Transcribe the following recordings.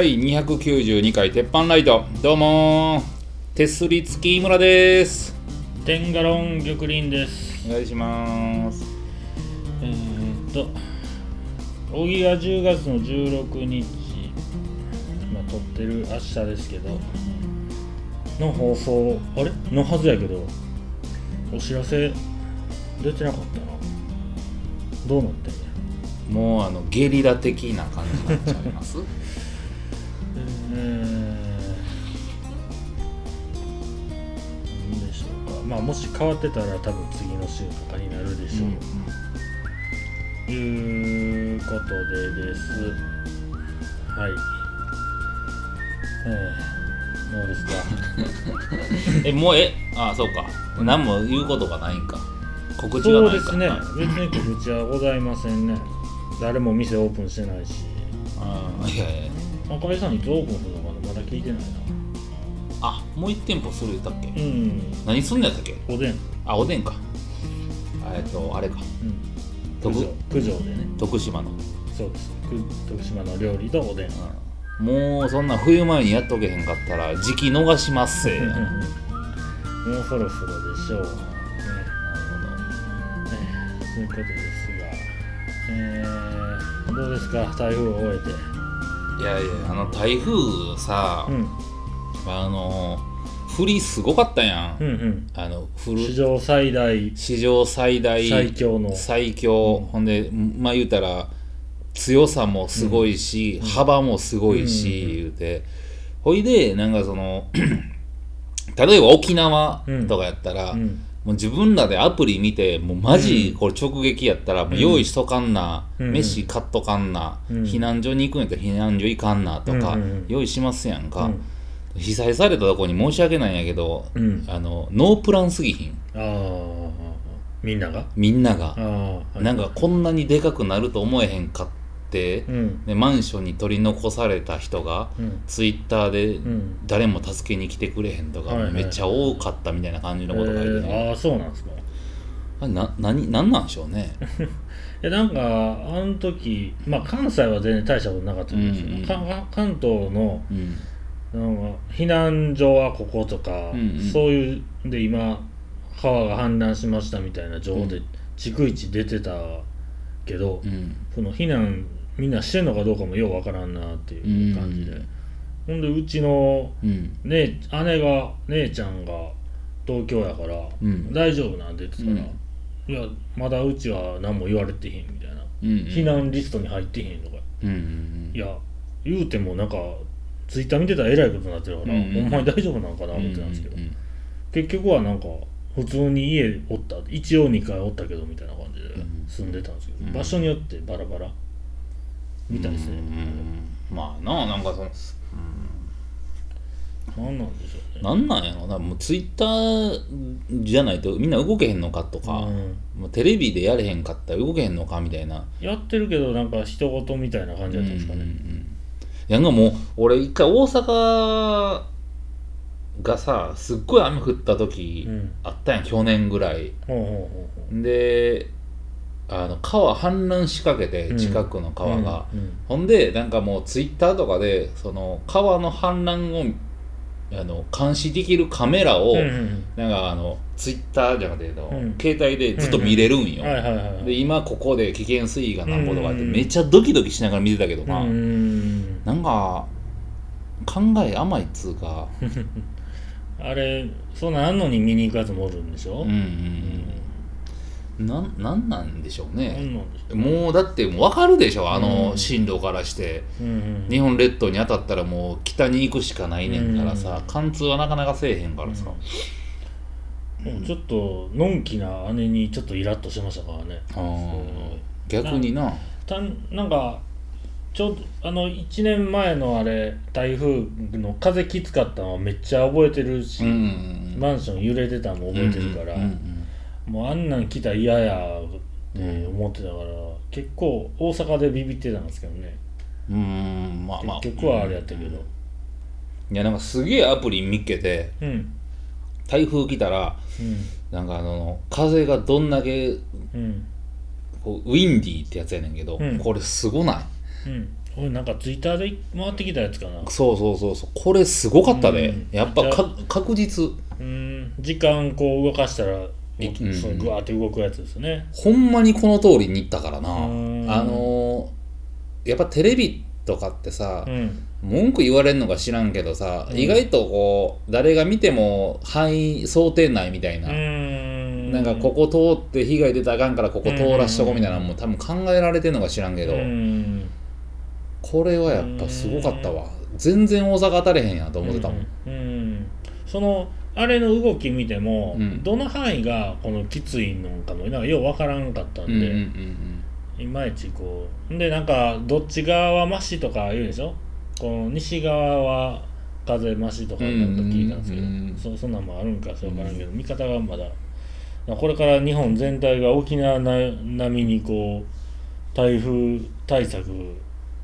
第292回鉄板ライト。どうもー。手すり付き村です。テンガロン玉林です。お願いします。えー、っと、荻が10月の16日、まあ、撮ってる明日ですけど、の放送、あれ？のはずやけど、お知らせ出てなかったな。どうなってんや。もうあのゲリラ的な感じになっちゃいますえー、何でしょうか。まあ、もし変わってたら多分次の週とかになるでしょう。いうことでです。はい。えー、どうですか？えもうえ？あそうか何も言うことがないんか告知がそうないかですね。別に告知はございませんね。誰も店オープンしてないし。あいやいや赤井さんいつオープンするのかなまだ聞いてないな。あもう一店舗する言ったっけ？うん。何すんのやったっけ？おでん。あおでんかあえっとあれか徳うん。九条でね。徳島の、そうです。く徳島の料理とおでん。うんもうそんな冬前にやっとけへんかったら時期逃しますせもうそろそろでしょう。ね。えーそういうことですが、えー、どうですか、台風を終えて。いやいやあの台風さ、うん、あの降りすごかったやん、うん、うん。あの降る史上最大、史上最大最強の。最強、ほんでまあ言うたら強さもすごいし、幅もすごいし、うん言うて。ほいでなんかその 例えば沖縄とかやったら、うん、もう自分らでアプリ見てもうマジこれ直撃やったらもう用意しとかんな、うん。飯買っとかんな、うん。避難所に行くんやったら避難所行かんなとか、用意しますやんか、うん。被災されたとこに申し訳ないんやけど、うん。あのノープランすぎひん。ああ、みんなが？みんなが。なんかこんなにでかくなると思えへんかっでマンションに取り残された人がうん、ツイッターでうん。誰も助けに来てくれへんとか、めっちゃ多かったみたいな感じのこと書いてね、えー。ああ、そうなんですか。あれな何何なんでしょうね。いやなんかあの時まあ関西は全然大したことなかったんですけど、うんうんか関東のうん。なんか避難所はこことか、うんうん。そういうで今川が氾濫しましたみたいな情報で逐一出てたけど、うん。その避難みんなしてんのかどうかもようわからんなっていう感じで、うん。ほんでうちのうん。姉姉が姉ちゃんが東京やから、うん。大丈夫なんて言ってたら、うん。いやまだうちは何も言われてへんみたいな、うん避難リストに入ってへんとか。いや言うてもなんかツイッター見てたらえらいことになってるから、うんうんほん。まに大丈夫なんかな思ってたんですけど、結局はなんか普通に家おった一応2回おったけどみたいな感じでん。住んでたんですけど、うん。場所によってバラバラみたいですね、うん。まあななんかその何なんでしょうね。なんなんやろな。もうツイッターじゃないとみんな動けへんのかとか、うん。もうテレビでやれへんかったら動けへんのかみたいな。やってるけどなんか人事みたいな感じだったんですかね、うんうんうんいやなんかもう俺一回大阪がさすっごい雨降った時うん。あったやん去年ぐらい。であの川氾濫しかけてうん。近くのうほう川が、うん。ほんでなんかもうツイッターとかでその川の氾濫をあの監視できるカメラを、なんかあのツイッターじゃなくて、携帯でずっと見れるんよ、今ここで危険水位がなんぼとかってうんめっちゃドキドキしながら見てたけどな、うん。なんか考え甘いっつうか。あれそんなんあんのに見に行くやつもおるんでしょ、うんうんうんなんなんなんでしょうなんねなんでしょうもうだってもう分かるでしょあのうん。進路からして、うんうん日本列島に当たったらもう北に行くしかないねんからさ、うん貫通はなかなかせえへんからさ、もうちょっとのんきな姉にちょっとイラッとしましたからね。あー。逆にな。たんなんかちょうどあの1年前のあれ台風の風きつかったのはめっちゃ覚えてるし、うん。うんマンション揺れてたのも覚えてるから、うんうんもうあんなん来たら嫌やって思ってたから、結構大阪でビビってたんですけどね。うんうんまあまあ。結局はあれやったけど。いやなんかすげえアプリ見っけてうん。台風来たらうん。なんかあの風がどんだけうん。こうウィンディーってやつやねんけど、うん。これすごない？うん。俺なんかツイッターで回ってきたやつかな。そうそうそうそう。これすごかったで、うん。やっぱ確実。うん。時間こう動かしたらそうグワーって動くやつですね。ほんまにこの通りに行ったからな。あうん。のーやっぱテレビとかってさう、ん。文句言われんのか知らんけどさ、うん。意外とこう誰が見ても範囲想定内みたいな、うん。なんかここ通って被害出たらあかんからここ通らしとこうみたいなのも多分考えられてんのか知らんけど、うんこれはやっぱすごかったわ。全然大阪当たれへんやと思ってたもん。そのあれの動き見ても、うん。どの範囲がこのきついのかもなんかようわからんかったんで、うんうんうんいまいちこう。んでなんかどっち側はマシとか言うでしょ？この西側は風マシとかなんか聞いたんですけど、うんうんうんそそんなんもあるんかそうからんけど、見方がまだ。これから日本全体が沖縄な並みにこう台風対策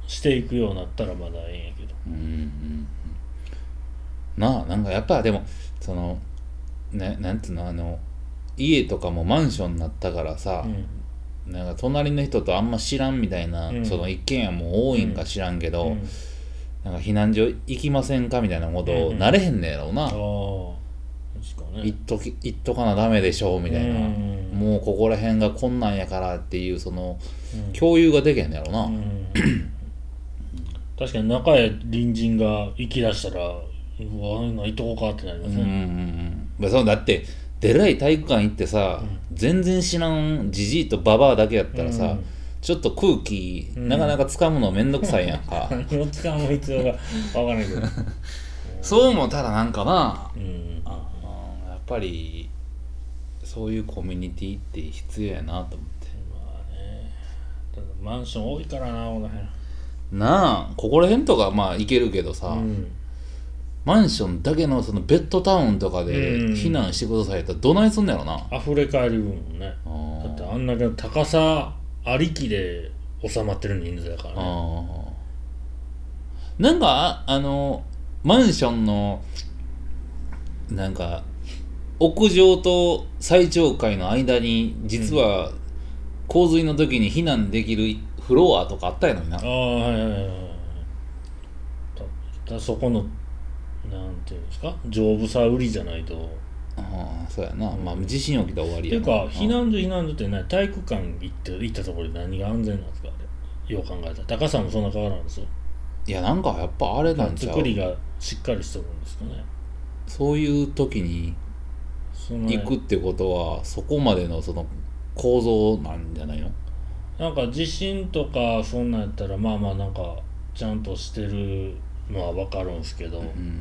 していくようになったらまだええんやけど。うんうんうん。なあなんかやっぱでもそのねなんていうのあの家とかもマンションになったからさ、うん。なんか隣の人とあんま知らんみたいな、うん。その一軒家も多いんか知らんけど、うん。なんか避難所行きませんかみたいなことうんうん。なれへんねやろうな、ああ確かね。行っとき行っとかなダメでしょみたいな、うん。もうここら辺がこんなんやからっていうそのうん。共有ができへんねやろうな、うん。確かに中へ隣人が行き出したらうわ行っとこうかってなりますうんうんうね、ん。まあそうだってでらい体育館行ってさ、全然知らんじじいとババアだけやったらさ、うん。ちょっと空気、うん。なかなか掴むのめんどくさいやんか。何を使う必要がわからないけど、そう思ったらなんかな。うん。あやっぱりそういうコミュニティって必要やなと思って。まあね。ただマンション多いからなこの辺。なあここら辺とかまあ行けるけどさ、うんマンションだけのそのベッドタウンとかでうん。避難してくださいってどないすんのやろな、溢れ返るもんね。だってあんだけ高さありきで収まってる人数だからね。なんかああのマンションのなんか屋上と最上階の間に実は洪水の時に避難できるフロアとかあったやのにな。ああはいはいはいだそこのなんていうんですか？丈夫さ売りじゃないと。ああそうやな、まあ地震起きたら終わりていうかな避難所避難所ってね体育館行って行ったところで何が安全なんですか？あれよう考えたら。高さもそんな変わらんですよ。いやなんかやっぱあれなんちゃう？作りがしっかりしてるんですかね。そういう時にその行くってことはそこまでのその構造なんじゃないの？なんか地震とかそんなんやったらまあまあなんかちゃんとしてるのは分かるんですけど、うん。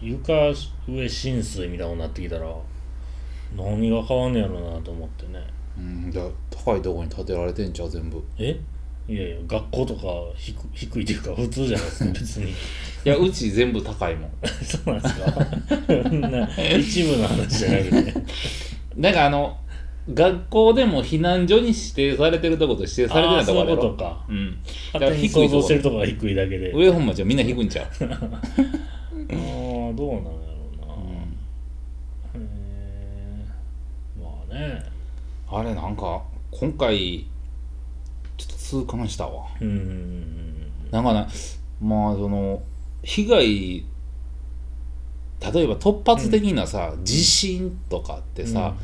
床上浸水みたいになってきたら何が変わんねやろなと思ってね。うん、高いところに建てられてんちゃう全部。え？いやいや学校とか低低いっていうか普通じゃないですか別に。いやうち全部高いもん。そうなんですか？な一部の話じゃなくて。なんかあの学校でも避難所に指定されてるとこと指定されてないとこあるやろ。ことか。うん。だから低い想像してるとこが低いだけで。上本町はみんな低いんちゃう、ああどうなんやろうな、へえまあね。あれなんか今回ちょっと痛感したわ。うん。なんかねまあその被害例えば突発的なさ、地震とかってさ、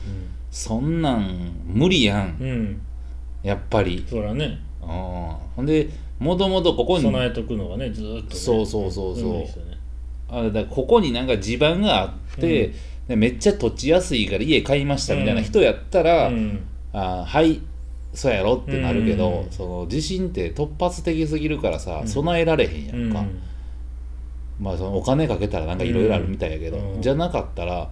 そんなん無理やん。うん、うん、やっぱり。そらね。うんほんでもともとここに備えとくのがねずーっと、ね、そうそうそうそう。無理ですよね。あだからここになんか地盤があって、うん。でめっちゃ土地安いから家買いましたみたいな人やったら、うん。あはいそうやろってなるけど、うん。その地震って突発的すぎるからさ、うん。備えられへんやうん。んか、まあそのお金かけたらなんかいろいろあるみたいやけど、うん。じゃなかったら、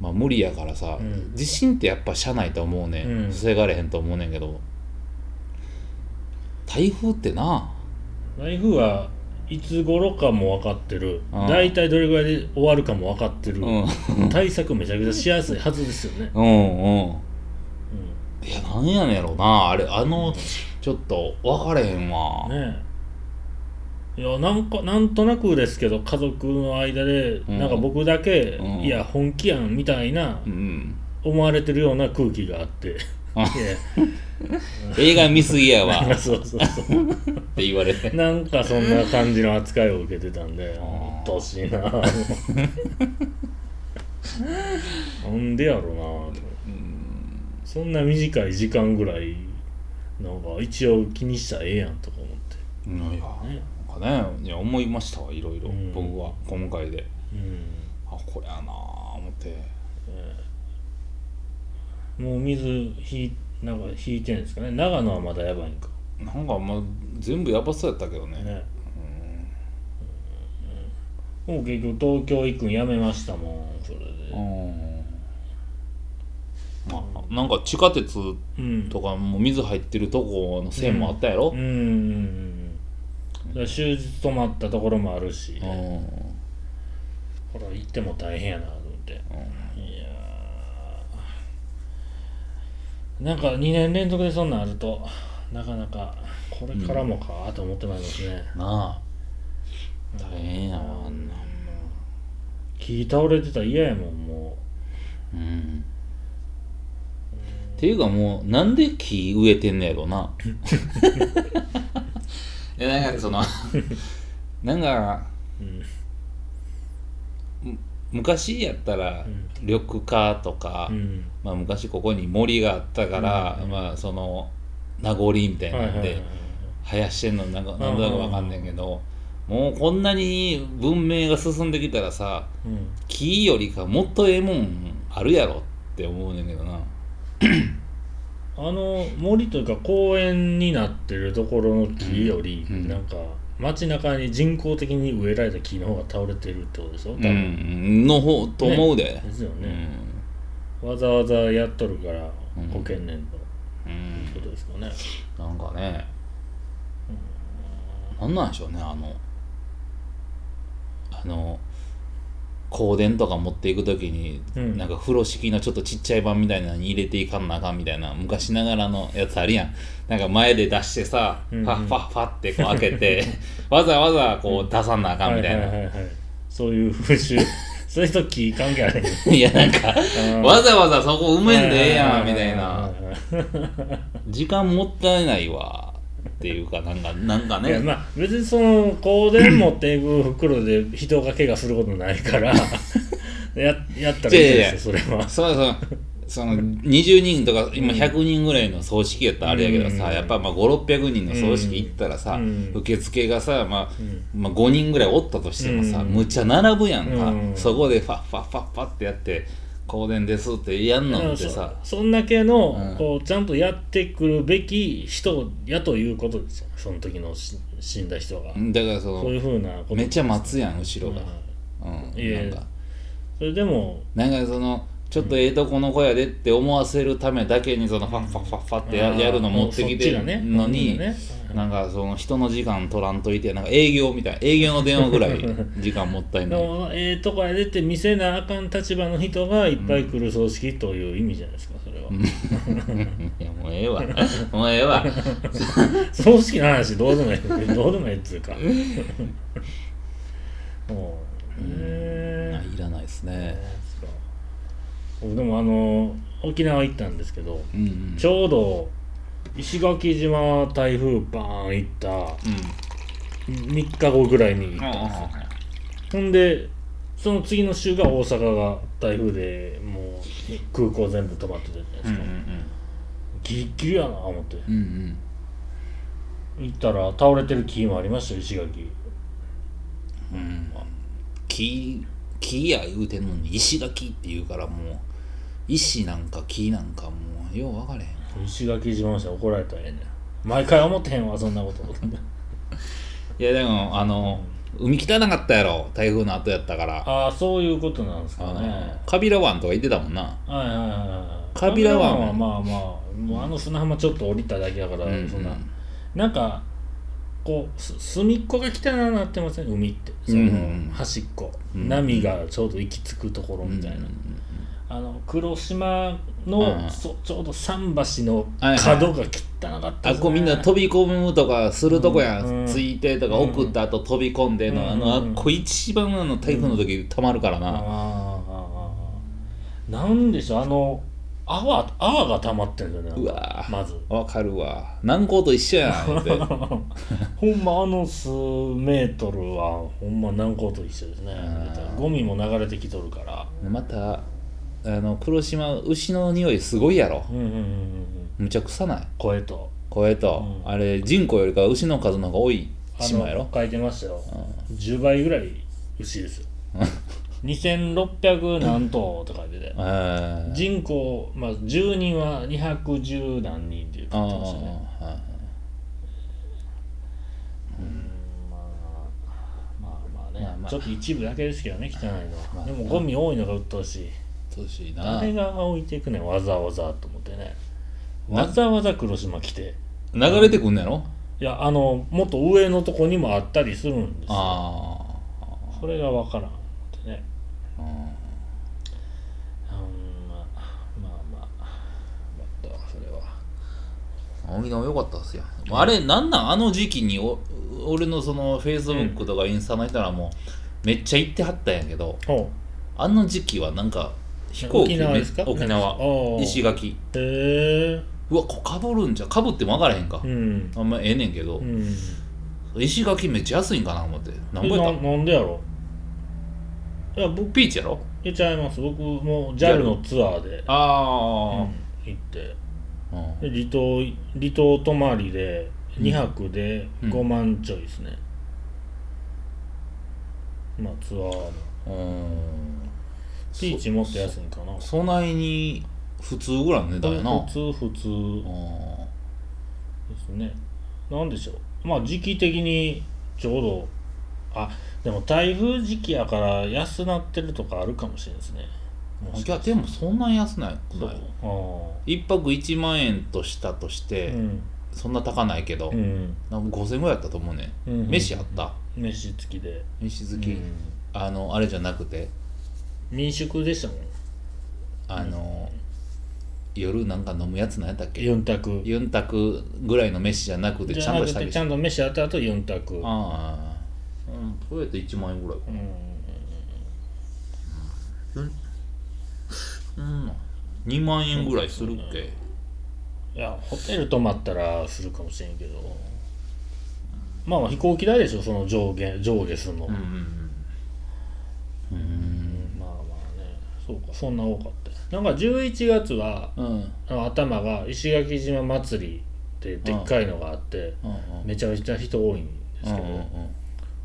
まあ、無理やからさ、うん。地震ってやっぱ車内と思うね、うん。ん、防がれへんと思うねんけど。台風ってな。台風はいつ頃かも分かってる。うん。大体どれぐらいで終わるかも分かってる、うん。対策めちゃくちゃしやすいはずですよね、うんうん。ういやなんやねんやろな。あれあのちょっと分かれへんわ、ん、ねえいやなんかなんとなくですけど家族の間で、ん。なんか僕だけ、うん。いや本気やんみたいなうん思われてるような空気があって。映画見すぎやわ。っそうそうそう。て言われて。なんかそんな感じの扱いを受けてたんでうっとうしいな。なんでやろうなそんな短い時間ぐらいなんか一応気にしたらええやんとか思って。いやいや。ねかね。いや思いましたわいろいろ、うん。僕は今回で。うん。あこれやなあ思って。もう水引いなんか引いてんですかね。長野はまだやばいんか。なんかまあ全部やばそうやったけどね。ね。もう結局東京行くんやめましたもんそれで。うん。まあなんか地下鉄うん。とかも水入ってるとこの線もあったやろ？うんうんら終日止まったところもあるし、うん。ほら行っても大変やなと思って、いやー。なんか2年連続でそんなんあるとなかなかこれからもかと思ってまいりますね、なあ。大変やわあんな。木倒れてたら嫌やもんもう。ん。っていうかもうなんで木植えてんのやろな いやなんかそのなんかう、うん昔やったらうん。緑化とか、うん。まあ、昔ここに森があったから、うん。まあその名残みたいなんで生やしてんのなんかなんだかわかんないけど、もうこんなに文明が進んできたらさうん。木よりかもっとええもんあるやろって思うねんけどなあの森というか公園になってるところの木より、うん。なんか街中に人工的に植えられた木の方が倒れてるってことでしょ？多う分、んの方と思うで、ですようね、ん。わざわざやっとるからうん保険年と。ういうことんですかね、なんかね。なんなんでしょうねあの。あの香典とか持っていく時に、うん。なんか風呂敷のちょっとちっちゃい版みたいなのに入れていかんなあかんみたいな昔ながらのやつあるやん。なんか前で出してさ、うんうん。ファッファッファってこう開けて わざわざこう出さんなあかんみたいな、はいはいはいはい。そういう風習。そういう人木関係あるん いやなんかわざわざそこ埋めんでええやんみたいな。時間もったいないわっていうかなんか なんかね。まあ別にその香典持っていく袋で人が怪我することないから ややったらいいですよそれは。そうそうその20人とか今うん。100人ぐらいの葬式やったらあれやけどさ、うん。やっぱまあ5600人の葬式行ったらさ、うん。受付がさ、まあうん。まあ、5人ぐらいおったとしてもさ、うん。むっちゃ並ぶやんか、うん。そこでファッファッファッファってやって「香典です」ってやんのってさ。そそんだけの、うん。こうちゃんとやってくるべき人やということですよ。その時のし死んだ人が、だからそのそういうふうなことめっちゃ待つやん後ろが、うん。いや。なんか。それでもなんかそのちょっとええとこの子やでって思わせるためだけにそのファッファッファッファってややるの持ってきてるのに、ね。なんかその人の時間取らんといてなんか営業みたい営業の電話ぐらい時間もったいでないもええとこやでって見せなあかん立場の人がいっぱい来る葬式という意味じゃないですかそれは、いやもうええわもうええわ。葬式の話どうでもいいどうでもいいっつうか。もうへえいらないですね僕でもあの沖縄行ったんですけどうんうん。ちょうど石垣島台風バーン行ったうん。3日後ぐらいに行ったんですよ。ほんでその次の週が大阪が台風でもう空港全部止まってたじゃないですか、うんうんギリッギリやな思って。うんうん。行ったら倒れてる木もありましたよ石垣。うんうん。木木や言うてんのに石垣って言うからもう石なんか木なんかもうよう分かれへん。石垣島の人に怒られたらええねん。毎回思ってへんわそんなこと。いやでもあの海汚かったやろ。台風の後やったから。ああそういうことなんですかね。カビラ湾とか行ってたもんな。はいはいはいはい。カビラ湾。はまあまあもうあの砂浜ちょっと降りただけだから、うん。そんな。なんかこうす隅っこが汚ななってません？海って。その、うんうん端っこ、うん波がちょうど行き着くところみたいな、うんあの黒島の、うんそちょうど桟橋のはいはい角が汚かったですねあこうみんな飛び込むとかするとこやん、うんついてとかうん送った後飛び込んでの、うんあのあっこ一番あの台風の時たまるからな、あーあーあー。なんでしょう？あの泡泡が溜まってんだよねうわまず。わかるわ。南高と一緒やんって ほんまあの数メートルはほんま南高と一緒ですね。うんゴミも流れてきとるから。またあの黒島牛の匂いすごいやろ。うんうんうんうんむちゃ臭ない？声と。声と、うん。あれ人口よりか牛の数の方が多いあ島やろ。の書いてましたよ。10倍ぐらい牛ですよ 2600何頭って書いてて。えー。人口、まあ、住人は210何人っていうんまあまあまあね、まあまあ。ちょっと一部だけですけどね汚いのは、まあでもゴミ多いのが鬱陶しい。そうしいな。誰が置いていくねんわざわざと思ってね。なわざわざ黒島来て。流れてくんのやろ？いやあのもっと上のとこにもあったりするんですよ。あそれがわからんうん。うんまあまあまあまたそれは沖縄良かったっすよ、あれなんなんあの時期にお俺のそのフェイスブックとかインスタの人らもめっちゃ行ってはったんやけどほあの時期はなんか飛行機沖縄ですか沖縄おー石垣へえうわこかぶるんじゃかぶっても分からへんか、うんあんまええねんけど、うん石垣めっちゃ安いんかな思って何ぼやったなんでやろいや僕ピーチやろ？言っちゃいます。僕も JAL のツアーで、うん。あ行って。あ、うんで離島離島泊まりで2泊でうん。5万ちょいですね、まあツアーの。うん。ピーチもっと安いんかな。そそないに普通ぐらいの値段やな。普通普通。うん。ですね。なんでしょう。まあ時期的にちょうどあでも台風時期やから安なってるとかあるかもしれないですね。いやでもそんなに安ないくそうない。あ一泊1万円としたとして、あうん。そんな高ないけど、うん。なんか5000円ぐらいやったと思うね、うん。飯あった？飯付きで、飯好き、うん。あのあれじゃなくて？民宿でしたもん。あの、夜なんか飲むやつなんやったっけ？4択。4択ぐらいの飯じゃなくてちじゃんとしたちゃんと飯あった後4択。ああうんそれやったら1万円ぐらいかうん。なうん。2万円ぐらいするっけ、いやホテル泊まったらするかもしれんけど。まあまあ飛行機代でしょその上下上下するの、うんうんうんうん。まあまあね。そうかそんな多かった。なんか11月はうん。あの頭が石垣島祭りってでっかいのがあって、うんめちゃめちゃ人多いんですけど、うんうん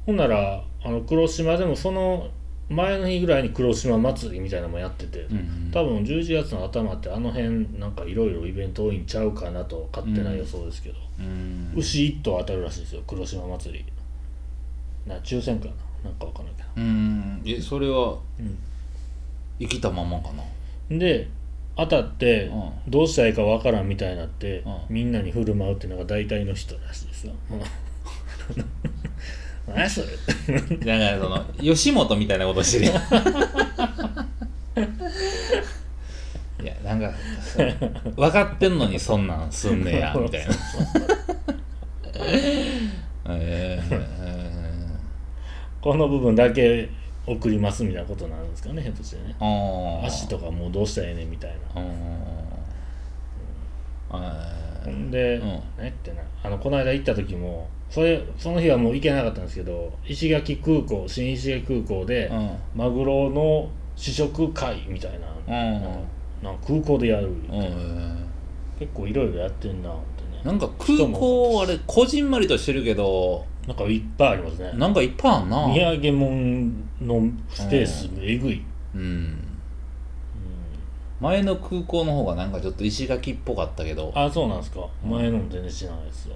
ほんならあの黒島でもその前の日ぐらいに黒島祭りみたいなのもやってて、うんうん。多分11月の頭ってあの辺なんかいろいろイベント多いんちゃうかなと勝手な予想ですけど、うん。牛1頭当たるらしいですよ黒島祭り。な抽選かななんかわかんないけど。うん。えそれはうん。生きたままかな？で当たってうどうしたらいいかわからんみたいになって、うん。みんなに振る舞うっていうのが大体の人らしいですよ。何やそれ。だからその吉本みたいなことしてるやん。いやなんか分かってんのにそんなんすんねや みたいな。えー。えこの部分だけ送りますみたいなことになるんですかねひょっとしてね。足とかもうどうしたらええねんみたいなほんで、うん。ねってなあのこの間行った時もそれその日はもう行けなかったんですけど石垣空港新石垣空港で、うん。マグロの試食会みたいな,、うん。なんか空港でやる、うん結構いろいろやってんなってね。なんか空港あれこじんまりとしてるけどなんかいっぱいありますね。なんかいっぱいあんな。土産物のスペースえぐい、うん前の空港の方がなんかちょっと石垣っぽかったけど。あそうなんですか。前のも全然知らないですよ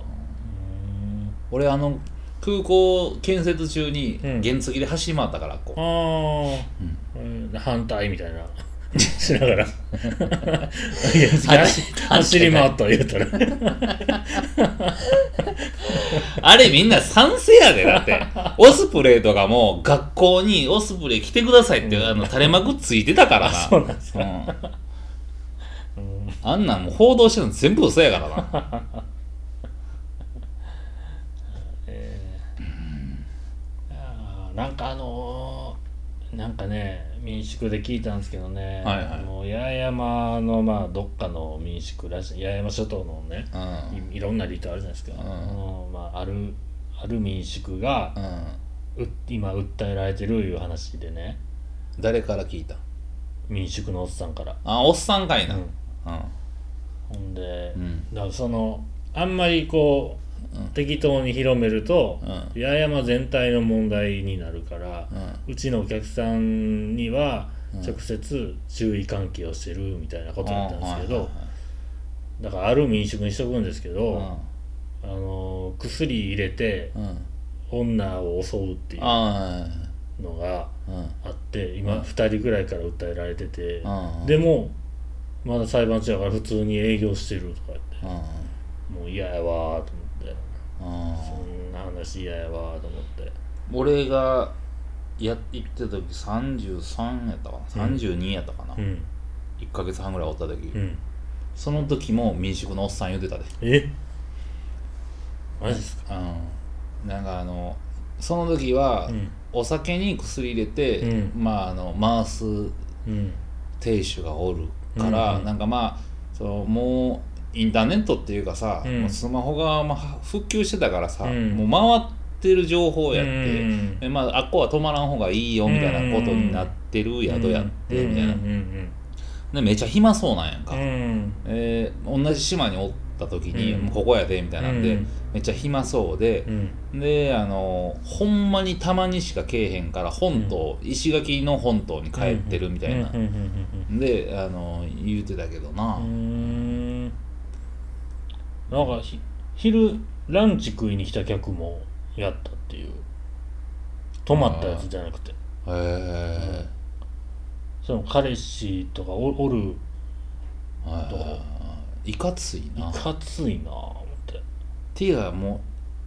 俺あの空港建設中にうん。原付で走り回ったからこう、ああ、えー反対みたいなしながら。走走り回った言うたら。あれみんな賛成やでだって。オスプレイとかも学校にオスプレイ来てくださいってあの垂れ幕ついてたからな。そうなんですか、うん。うんあんなんもう報道してるの全部嘘やからな。えーなんかあのーなんかね民宿で聞いたんですけどね、はいはい。もう八重山のまあどっかの民宿らしい。八重山諸島のねうん。いいろんな離島あるじゃないですか、ん。あのまあ、あるある民宿がう今訴えられてるいう話でね。誰から聞いた？民宿のおっさんから、あおっさんかいな。ううん。んほんで、うん。だからそのあんまりこう、うん適当に広めると、うん。八重山全体の問題になるから、ううちのお客さんにはうん。直接注意喚起をしてるみたいなことだったんですけど、だからある民宿にしとくんですけど、はいあの薬入れて女を襲うっていうあのがあって今うん2人ぐらいから訴えられてて、うん。でもまだ裁判中だから普通に営業してるとか言ってうん。もう嫌やわーと思って。うんそんな話嫌やわーと思って。俺がや行ってた時33やったかな。うん。32やったかな、うん。1ヶ月半ぐらいおった時、うん。その時も民宿のおっさん言ってたで。え？マジですか？うん。なんかあのその時は、うん。お酒に薬入れて、うん。まああの回すうん。亭主がおるから、うんうん。なんかまあそのもうインターネットっていうかさ、うん。スマホがまあ復旧してたからさ、うん。もう回ってる情報やって、うん。でまあ、あっこは泊まらん方がいいよみたいなことになってる宿やってみたいな、でめっちゃ暇そうなんやんか、うん。うんえー同じ島におった時に、ここやでみたいなんで、うん。めっちゃ暇そうでう、ん。であのほんまにたまにしか来えへんから本島、石垣の本島に帰ってるみたいな。であの言うてたけどな、なんかひ昼ランチ食いに来た客もやったっていう。泊まったやつじゃなくて。へえその彼氏とかおおるどういかついない。かついな思って。ていうかも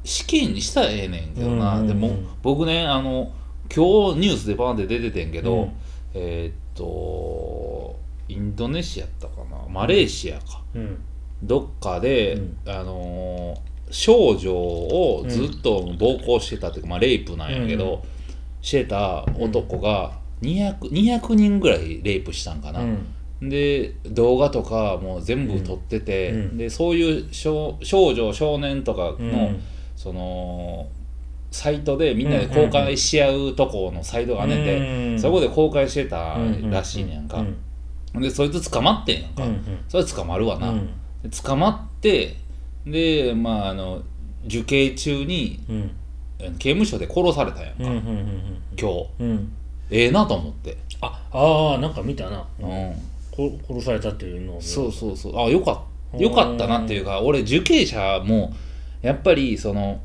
う死刑にしたらええねんけどな、うんうんうん。でも僕ねあの今日ニュースでバーンって出ててんけど、うん。えーっとインドネシアやったかな。マレーシアか、うんどっかで、うん。あのー少女をずっと暴行してたっていうか、まあ、レイプなんやけど、うんしてた男が 200, 200人ぐらいレイプしたんかな、うん。で動画とかも全部撮ってて、うん。でそういう少少女少年とかの、うん。そのサイトでみんなで公開し合うとこのサイトがねんて、うんそこで公開してたらしいねんか、うん。でそいつ捕まってんやんか、うんそれ捕まるわな、捕まってでまああの受刑中にうん。刑務所で殺されたんやんか、うんうんうん今日。うん。ええなと思って、ああーなんか見たな、うん。こ殺されたっていうのを見そうそうそう。あよかった。よかったなっていうか俺受刑者もやっぱりその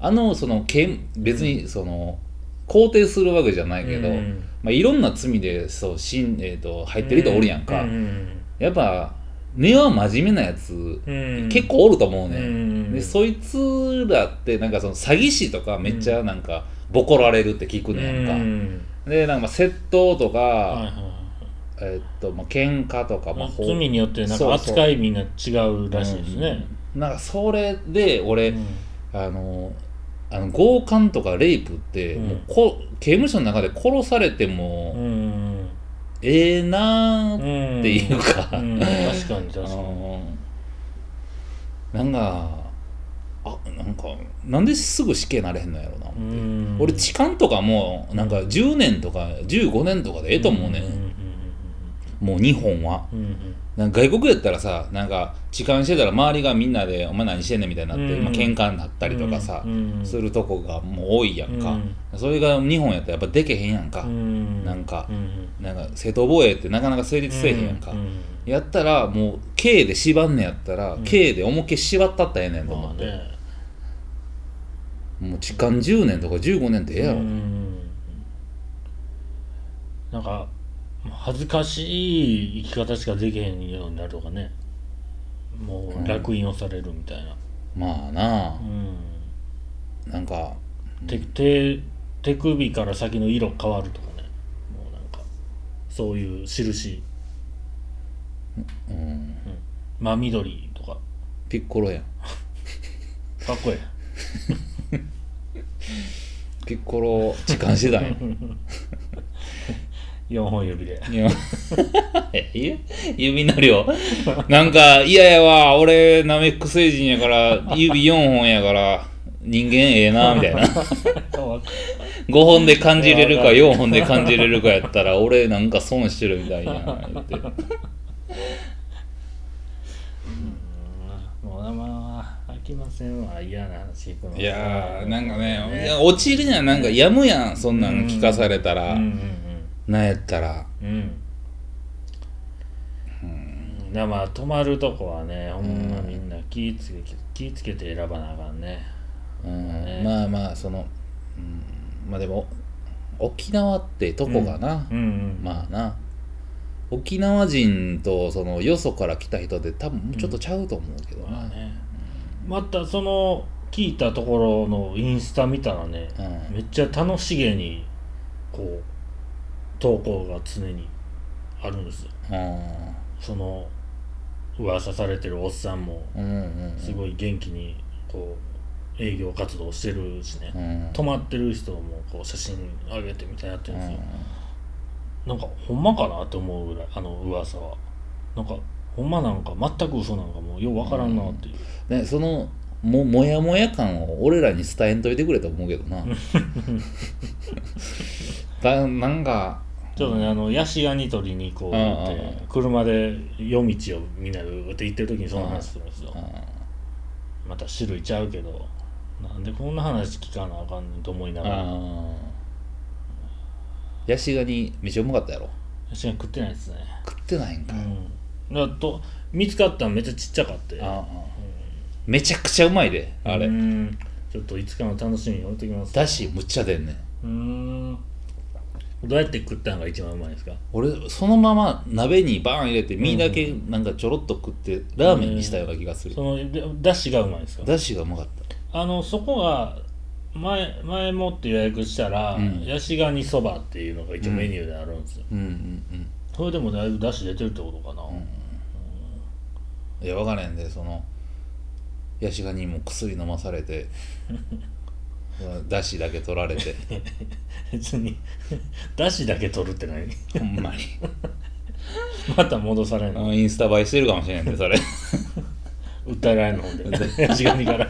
あのその刑別にその肯定するわけじゃないけど、うん。まあ、いろんな罪でそうしん、えー、と入ってる人おるやんか、うんうん。やっぱ根は真面目なやつ、うん。結構おると思うね、うん。でそいつらってなんかその詐欺師とかめっちゃなんかボコられるって聞くねやんか、うん。でなんかまあ窃盗とか、はいはいはい。えっとまあ喧嘩とか、まあ、罪によってなんか扱いみんな違うらしいですね。うん。なんかそれで俺、うん。あのあの強姦とかレイプって、うん。もうこ刑務所の中で殺されてもうんええなうーんっていうか、うん。確かに確あかに。のなんかあなんかなんですぐ死刑なれへんのやろうな俺痴漢とかもなんか10年とか15年とかでええと思うね、ん。もう日本は。うんうんなんか外国やったらさなんか痴漢してたら周りがみんなで「お前何してんねん」みたいになって、うん。まあ喧嘩になったりとかさ、うん。するとこがもう多いやんか、うん。それが日本やったらやっぱでけへんやんか、うん。なんかうん。なんか正当防衛ってなかなか成立せえへんやんか、うん。やったらもう刑で縛んねやったら、うん。刑で思いっきり縛ったったらええねんと思って。もう痴漢10年とか15年ってええやろ、うん。なんか恥ずかしい生き方しかできへんようになるとかね。もう烙印をされるみたいな、まあな。うん。なんか手手手首から先の色変わるとかね。もうなんかそういう印。うん。真緑とか。ピッコロやん。かっこいい ピッコロ痴漢してたんや 4本指で。指の量。なんか嫌やわ。俺ナメック星人やから指4本やから人間ええなみたいな。5本で感じれるか4本で感じれるかやったら俺なんか損してるみたいやん言って。もうまあ飽きませんわ嫌な話いやーなんかねいや落ちるにはなんかやむやんそんなん聞かされたら、うんうんなんやったら。うん。うん。うんだからまあ泊まるとこはねほんまみんな気ぃつけ気ぃつけて選ばなあかんね。うん。ね。まあまあその、うん、まあでも沖縄ってとこがな、うん。うんまあな。沖縄人とそのよそから来た人で多分ちょっとちゃうと思うけどな、まあね。またその聞いたところのインスタ見たらねうん。めっちゃ楽しげにこう投稿が常にあるんです。よその噂されてるおっさんもうんうんすごい元気にこう営業活動してるしね。うん。泊まってる人もこう写真上げてみたいなやってるんですよ。なんかほんまかなって思うぐらいあの噂は。なんかほんまなんか全く嘘なんかもうようわからんなっていう、ね、そのももやもや感を俺らに伝えんといてくれと思うけどな。だなんかちょっとねあのヤシガニ取りに行こう言ってうんうんうん。車で夜道をみんなでうって行ってる時にその話するんですよ。うまた種類ちゃうけど。なんでこんな話聞かなあかんねんと思いながら。んヤシガニめっちゃうまかったやろ？ヤシガニ食ってないですね。食ってないんか、うん。だからと見つかったのめっちゃちっちゃかって。ああめちゃくちゃうまいであれ、うん。ちょっといつかの楽しみに置いときます。だしむっちゃ出んねん。うんどうやって食ったのが一番うまいですか？俺そのまま鍋にバーン入れて身だけなんかちょろっと食ってラーメンにしたような気がする、そのでだしがうまいですか？だしがうまかった。あのそこが前前もって予約したら、うん。ヤシガニそばっていうのが一応メニューであるんですよ、うん。うんうんそれでもだいぶだし出てるってことかな、いや分からへんでそのヤシガニも薬飲まされてだしだけ取られて。別に。だしだけ取るって何？ほんまに。また戻されるの？インスタ映えしてるかもしれんでそれ。訴えられるのほんで。ヤシガニから。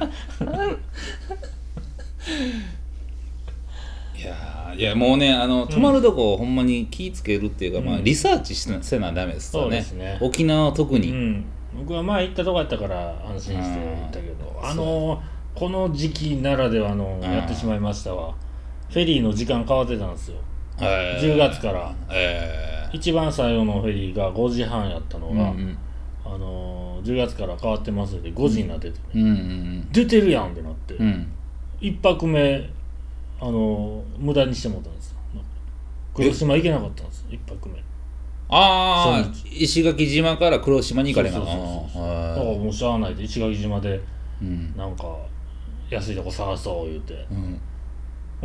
いやーいやもうねあの泊まるとこほんまに気ぃつけるっていうか、まあうん。リサーチしなせなダメですよね。ね。沖縄は特に、うん。僕は前行ったとこやったから安心して行ったけどあのこの時期ならではのうん。やってしまいましたわ。フェリーの時間変わってたんですよ。えー。10月から。え一番最後のフェリーが5時半やったのー、うんが、うん。あのー10月から変わってますので5時になってて、うん。うん出てるやんってなって、うん。うん一泊目あのー無駄にしてもらったんですよ。黒島行けなかったんです一泊目。ああ石垣島から黒島に行かれなそうそうそうそうだからもうしゃあないで石垣島でうん。なんか安いとこ探そう言うて。うん。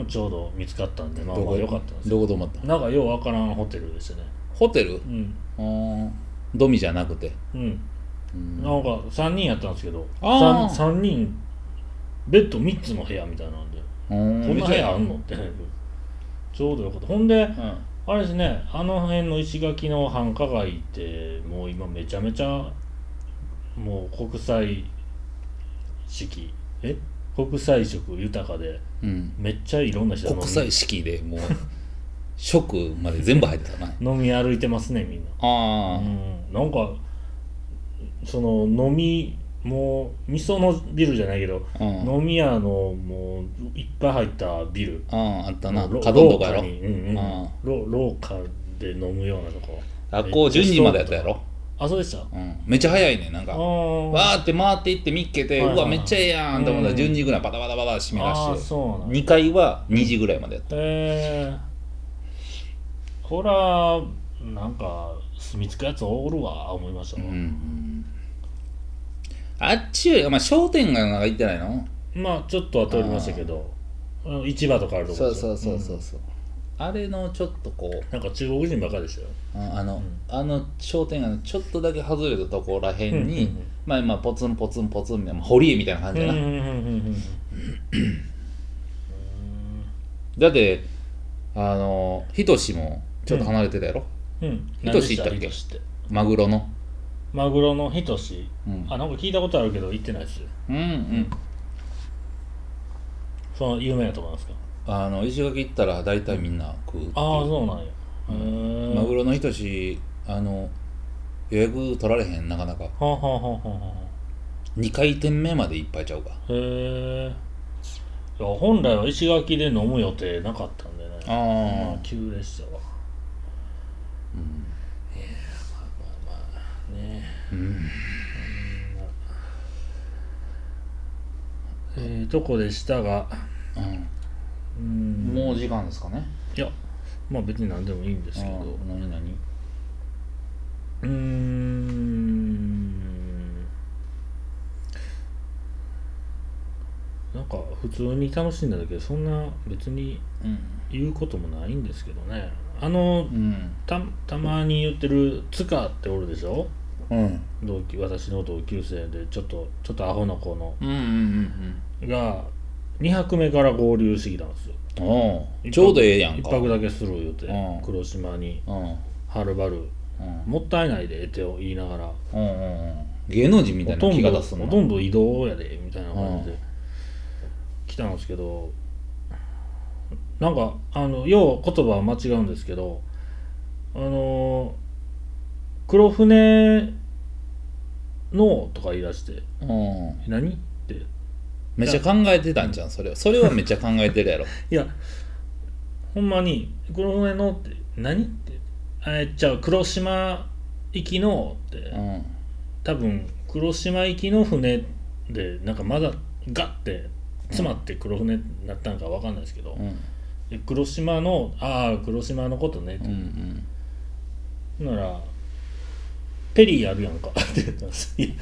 ちょうど見つかったんでまあまあ良かったんですよどこ泊まった？なんかようわからんホテルでしたね。ホテル？うん。ドミじゃなくて？うん。うん。なんか3人やったんですけどあー。3, 人ベッド3つの部屋みたいなんでこんな部屋あんの？って。ちょうどよかった。ほんでうん。あれですねあの辺の石垣の繁華街ってもう今めちゃめちゃもう国際式え？国際色豊かでうん。めっちゃいろんな人国際式でもう 食まで全部入ってた。な飲み歩いてますねみんな。ああ、うん。なんかその飲みもう味噌のビルじゃないけど、うん。飲み屋のもういっぱい入ったビル。あああったな。ロ角んとこやろ。廊下に。うんうん。で飲むようなとこ。学校12時までやったやろ、あそうでした？うん、めっちゃ早いねなんか。あわーって回っていって見っけて、はいはいはい。うわめっちゃええやんと思ったらうん。12時ぐらいバタバタバタ閉めあー出し。てそうなん2階は2時ぐらいまでやった。へえこらなんか住み着くやつおるわ思いました。わ、うんうん。あっちよりまあ商店街なんか行ってないの？まあちょっとは通りましたけど。あの市場とかあるとこそうそうそうそうそう、あれのちょっとこうなんか中国人ばっかりでしたよ。ああの、あの商店街のちょっとだけ外れたところらへんに、うんうんうん。まあ今ポツンポツンポツンみたいなまあ堀江みたいな感じやな、うんうんうんうんうん。だってあのひとしもちょっと離れてたやろ、うん。ひとし行ったっけ？マグロの？マグロのひとしうん。あなんか聞いたことあるけど行ってないですうんうん。その有名なとこなんですか？あの石垣行ったら大体みんな食うっていう。ああそうなんや。へえマグロの人しあの予約取られへんなかなか。はあはあはあはあは2回転目までいっぱいちゃうか。あへえ本来は石垣で飲む予定なかったんでね。ああまあ急でしたわうん。いやまあまあまあね。うん。ええとこでしたがうんうん。もう時間ですかね。いやまあ別に何でもいいんですけど。うん何何？うーん。なんか普通に楽しんだだけでそんな別にうん。言うこともないんですけどね。あのうん。たたまに言ってる塚っておるでしょ？うん。同級私の同級生でちょっとちょっとアホな子の。うんうんうん。が2泊目から合流してきたんですよ。うん。ちょうどええやん一か泊だけする言うてうん。黒島にうん。うんはるばる。もったいないでって言いながら。うんうんうん。芸能人みたいなとんどが出すほとんど移動やでみたいな感じで。来たんですけどなんかあの要は言葉は間違うんですけどあの黒船のとか言い出してうん「何?」めっちゃ考えてたんじゃんそれは。それはめっちゃ考えてるやろ。いやほんまに「黒船の」って「何?」って「えじゃあ黒島行きの」ってうん。多分黒島行きの船でなんかまだガッて詰まって黒船になったんかわかんないですけど、うん。で黒島のああ黒島のことねって。うんうん。ならペリーあるやんかって言ったんですいや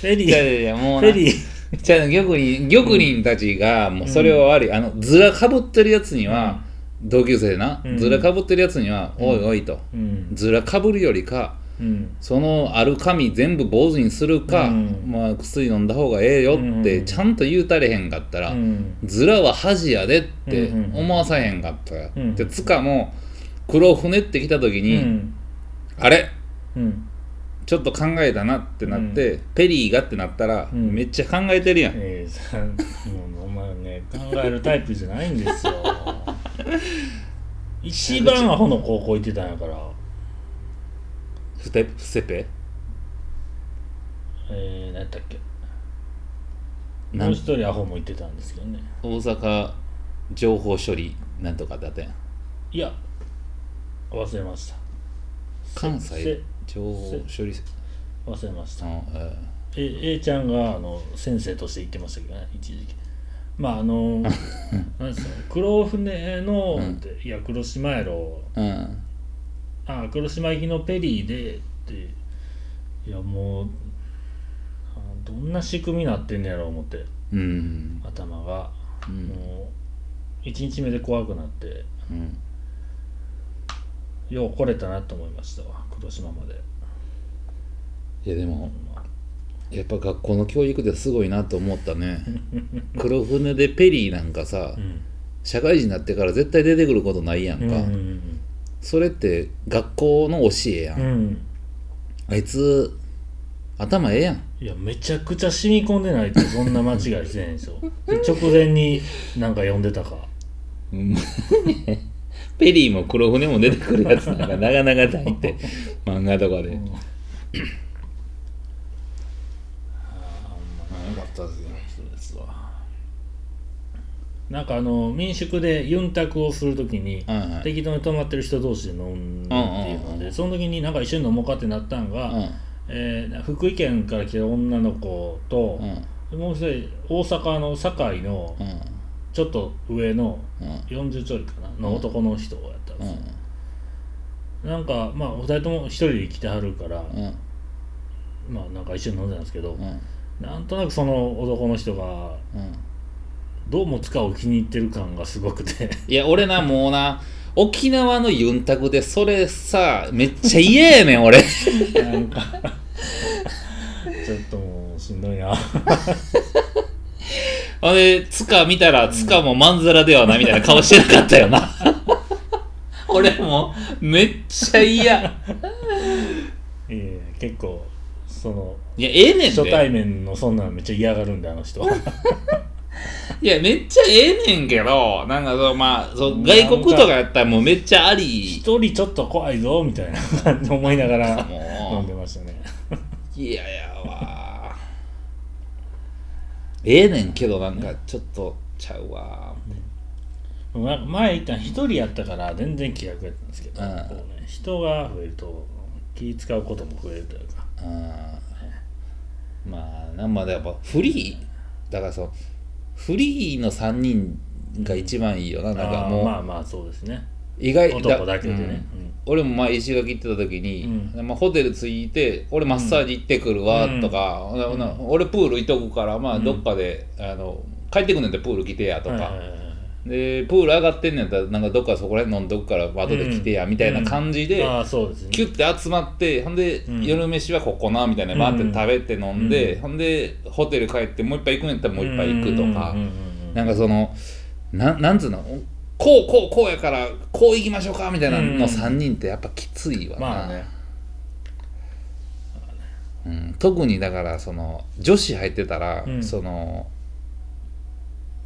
ペリーいやいやもうな。ペリー じゃあ玉林玉林たちがもうそれは悪い、あのずらかぶってるやつには、同級生でな、うん。ずらかぶってるやつには、うん。おいおいとうん。ずらかぶるよりかうん。そのある髪全部坊主にするか、うん。まあ、薬飲んだ方がええよってうん。ちゃんと言うたれへんかったら、うん。ずらは恥やでってうん思わさへんかったら、うん。でつかも黒船って来た時うに、ん。あれ？うんちょっと考えたなってなって、ペリーがってなったら、うん。めっちゃ考えてるやん、ええさもうお前ね考えるタイプじゃないんですよ。一番アホの高校行ってたんやから。ふてふせぺ？えー、何やったっけ？なもうん一人アホも行ってたんですけどね。大阪情報処理なんとかだったやん。いや忘れました。関せ西情報処理忘れました。うんええ。A ちゃんがあの先生として行ってましたけどね一時期。まああの なんですか黒船の、うん。いや黒島やろ。えうん。あ黒島行きのペリーでっていやもうあどんな仕組みになってんねやろう思って。うん。頭が、うん。もう1日目で怖くなって。うん。よう来れたなと思いましたわ黒島まで、いやでもまあやっぱ学校の教育ですごいなと思ったね。黒船でペリーなんかさうん。社会人になってから絶対出てくることないやんか、うんそれって学校の教えやん、うん。うんあいつ頭ええやん。いやめちゃくちゃ染み込んでないとそんな間違いしてないんですよで直前になんか読んでたか。うんペリーも黒船も出てくるやつなんかなかなかないって。漫画とかで、うん。よかったですよ。そうですわ。なんかあの民宿でユンタクをするときにはいはい。適当に泊まってる人同士で飲んでっていうのうんうんうんうん。でその時になんか一緒に飲もうかってなったんが、うん。えー福井県から来た女の子とう、ん。もう一人大阪の堺のうんちょっと上のうん。40ちょいかなの男の人をやったんですよ、なんかまあお二人とも一人で来てはるから、うん。まあなんか一緒に飲んでたんですけど、うん。なんとなくその男の人がうん。どうも塚を気に入ってる感がすごくて。いや俺なもうな沖縄のユンタクでそれさめっちゃ嫌やねん俺。なんか。ちょっともうしんどいなあれ、ツカ見たら、ツカもまんざらではないみたいな顔してなかったよな。俺もめっちゃ嫌。いやいや結構そのいやええねん初対で面のそんなのめっちゃ嫌がるんであの人。いやめっちゃええねんけどなんかそうまあそう外国とかやったらもうめっちゃあり。一人ちょっと怖いぞみたいな感じで思いながらも。飲んでましたね。ういやや。わええねんけどなんかちょっとちゃうわま前言った一人やったから全然気楽やったんですけど、うん。こうね、人が増えると気使うことも増えるというか。うん。まあなんまでやっぱフリーだからそうフリーの3人が一番いいよななんかあーもうまあまあそうですね意外男だけでね、うん。俺も前石垣行ってた時に、うまあ、ホテル着いて俺マッサージ行ってくるわうん。とか、ほなほな俺プール行っとくからまあうん。どっかで、あの帰ってくんねんてプール来てやとか、でプール上がってんねんやったらなんかどっかそこら辺飲んどくから後で来てやみたいな感じで、ああそうですね。キュッて集まってほんで、うん。夜飯はここなみたいなバーって食べて飲んで、うん。ほんでホテル帰ってもう一杯行くんやったらもう一杯行くとか、うんうんうんうん。なんかそのななんつうの？こうこうこうやからこう行きましょうかみたいなうんの3人ってやっぱきついわな、まあね。うん、特にだからその女子入ってたら、うん。その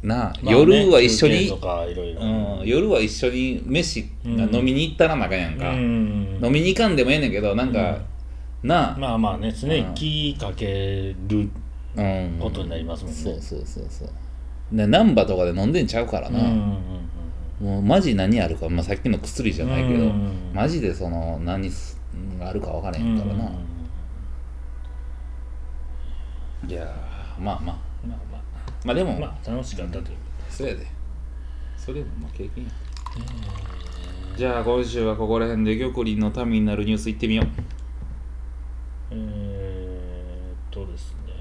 なあ、まあね夜は一緒に、うん、夜は一緒に飯、うん飲みに行ったらなあかんやんか、うん。飲みに行かんでもええねんけどなんか、なあ、まあまあね常に気かけるうん、ことになりますもんね。そうそうそうそう。で難波とかで飲んでんちゃうからな、うんうんうんもうマジ何あるか、まあ、さっきの薬じゃないけど、マジでその何すあるか分からへんからな、いやーまあまあ。まあままあでも、あまあ楽しかったという。そうやで。それもまあ経験や。じゃあ今週はここら辺で玉林のためになるニュースいってみよう。えーっとですね。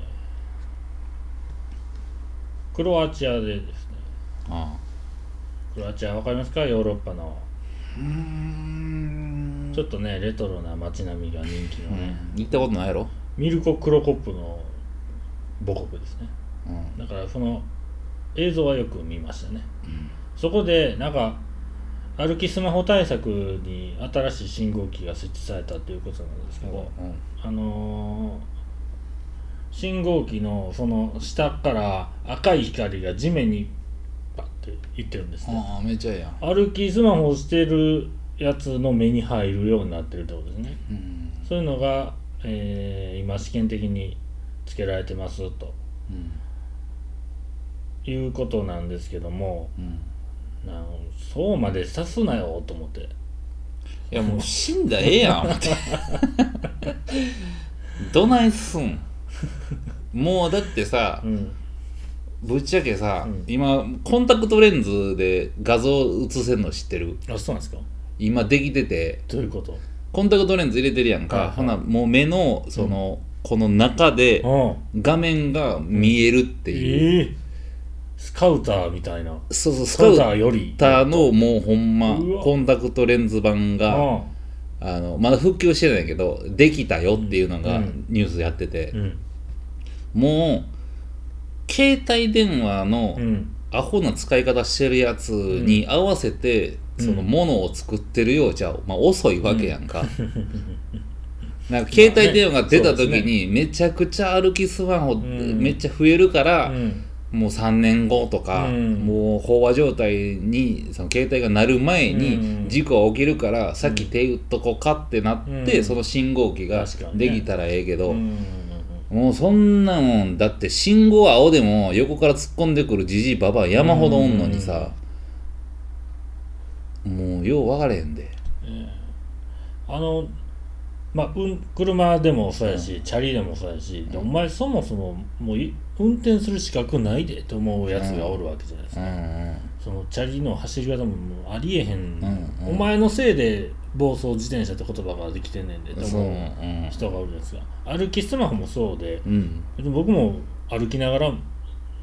クロアチアでですね。あクロアチアわかりますか？ヨーロッパの。あうん。ちょっとねレトロな街並みが人気のね、行ったことないやろ、ミルコ・クロコップの母国ですね。うん。だからその映像はよく見ましたね、そこでなんか歩きスマホ対策に新しい信号機が設置されたということなんですけど、あのー信号機のその下から赤い光が地面にパッていってるんですね。ああめっちゃええやん、歩きスマホをしてるやつの目に入るようになってるってことですね。うん。そういうのが、えー今試験的につけられてますと。うん。いうことなんですけどもうん。なんそうまでさすなよと思って。いやもう死んだらええやん思って。どないすん。もうだってさうんぶっちゃけさ、うん。今コンタクトレンズで画像映せんの知ってる？あそうなんですか？今できてて。どういうこと？コンタクトレンズ入れてるやんか、はいはい。ほなもう目のその、この中でうん。画面が見えるっていう、ええスカウターみたいな。そうそうススカウタカウターよりーのもうほんまコンタクトレンズ版がうあのまだ復旧してないけどできたよっていうのがうん。ニュースやってて、んうん。もう携帯電話のうん。アホな使い方してるやつに合わせて、そのものを作ってるようじゃ、まあ、遅いわけやんか。なんか携帯電話が出た時にめちゃくちゃ歩きスマホん。めっちゃ増えるから、うん。もう3年後とか、うん。もう飽和状態にその携帯が鳴る前うん。に事故が起きるから、さっき手打っとこうかってなって、うん。その信号機ができたらええけど、うんもうそんなもんだって信号青でも横から突っ込んでくるじじいばばあ山ほどおんのにさ、もうよう分かれへんで。あのまあ、うん、車でもそうやし、チャリでもそうやし、でお前そもそももうい運転する資格ないでと思うやつがおるわけじゃないですうか、ん。そのチャリの走り方ももうありえへん、うん。うん。お前のせいで暴走自転車って言葉ができてんねんでと思ううん人がおるんですが。歩きスマホもそうでうん。僕も歩きながら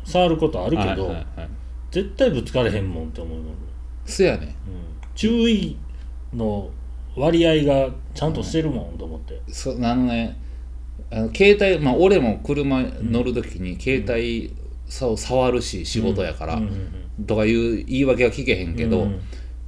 触ることあるけど、はいはいはい。絶対ぶつかれへんもんって思うの、うん、そやね注意の割合がちゃんとしてるもんと思って、そあのねあの携帯まあ俺も車乗る時に携帯さを触るし仕事やから、うん。うん。とかいう言い訳は聞けへんけど、うん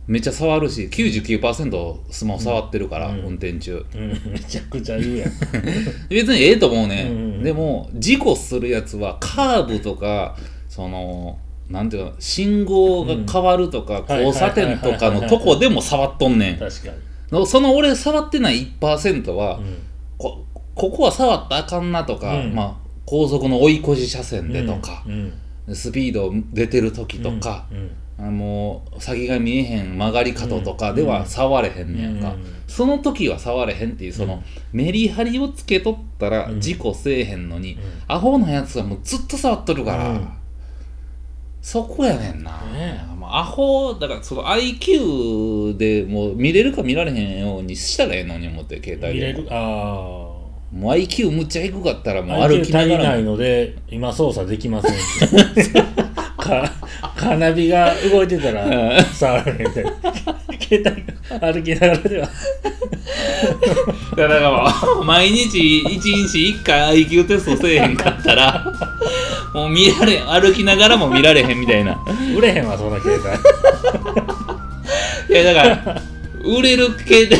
めっちゃ触るし99%スマホ触ってるから、うん。運転中。うんめちゃくちゃ言うやん。別にええと思うね、うんでも事故するやつはカーブとかそのなんていうの信号が変わるとか、うん交差点とかのとこでも触っとんねん。確かのその俺触ってない1%は、に、うん。こここは触ったらあかんなとか、うん。まあ、高速の追い越し車線でとかう、ん。スピード出てる時とか、うんあもう先が見えへん曲がり角とかでは触れへんねやんか、うん。その時は触れへんっていうその、メリハリをつけとったらうん。事故せえへんのに、うん。アホなやつはもうずっと触っとるから、うん。そこやねんな、ねもうアホだからその IQ でもう見れるか見られへんようにしたらええのに思って携帯で見れる？あもう IQ むっちゃ低かったらあもう歩きながら足りないので今操作できません かカーナビが動いてたら触られへんみたいな。携帯が歩きながらでは。だからもう毎日1日1回 IQ テストせえへんかったらもう見られん歩きながらも見られへんみたいな。売れへんわそんな携帯。いやだから売れる携帯だ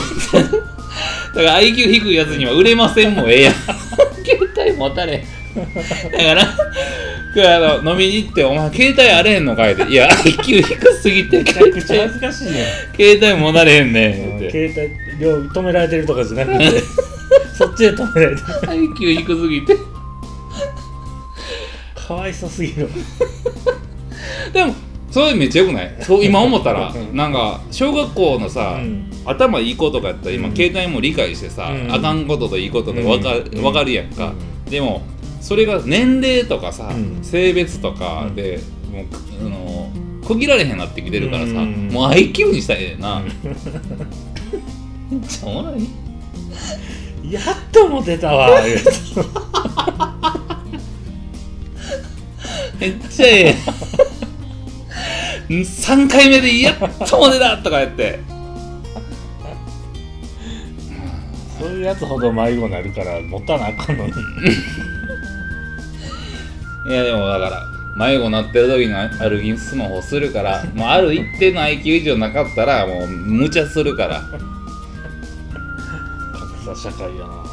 から IQ 低いやつには売れませんもんええやん。携帯持たれだからあの飲みに行って「お前携帯あれへんのかい?」って「いや IQ 低すぎてめちゃ携くちゃ恥ずかしいね。帯携帯持たれへんねん」って。携帯両止められてるとかじゃなくて。そっちで止められてる。IQ 低すぎて。かわいそすぎるでもそれめっちゃよくない？そう今思ったら うん。なんか小学校のさ、うん。頭いい子とかやったら今、うん。携帯も理解してさ、うん。あかんことといいことで分か,、うん。分かるやんか、うでもそれが年齢とかさ、うん。性別とかで、もうあの区切られへんなってきてるからさ、うん。もう IQ にしたいねんな、めっちゃおもろい。やっとモテたわ。めっちゃええ。3回目でやっとも出たとかやって。そういうやつほど迷子になるから持たなあかんのに いやでもだから迷子なってる時に歩きスマホするから もうある一定の IQ 以上なかったらもう無茶するから。格差社会やな。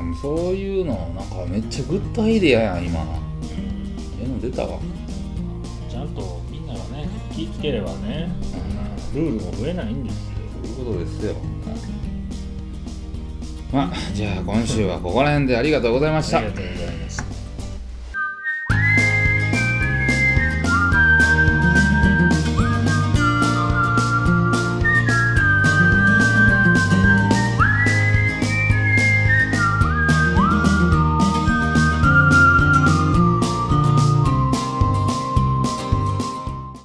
うんそういうのなんかめっちゃグッドアイデアやん今。ええの出たわ。ちゃんとみんながね気ぃつければねルールも増えないんですよ。そういうことですよ。まあじゃあ今週はここら辺でありがとうございました。ありがとうございました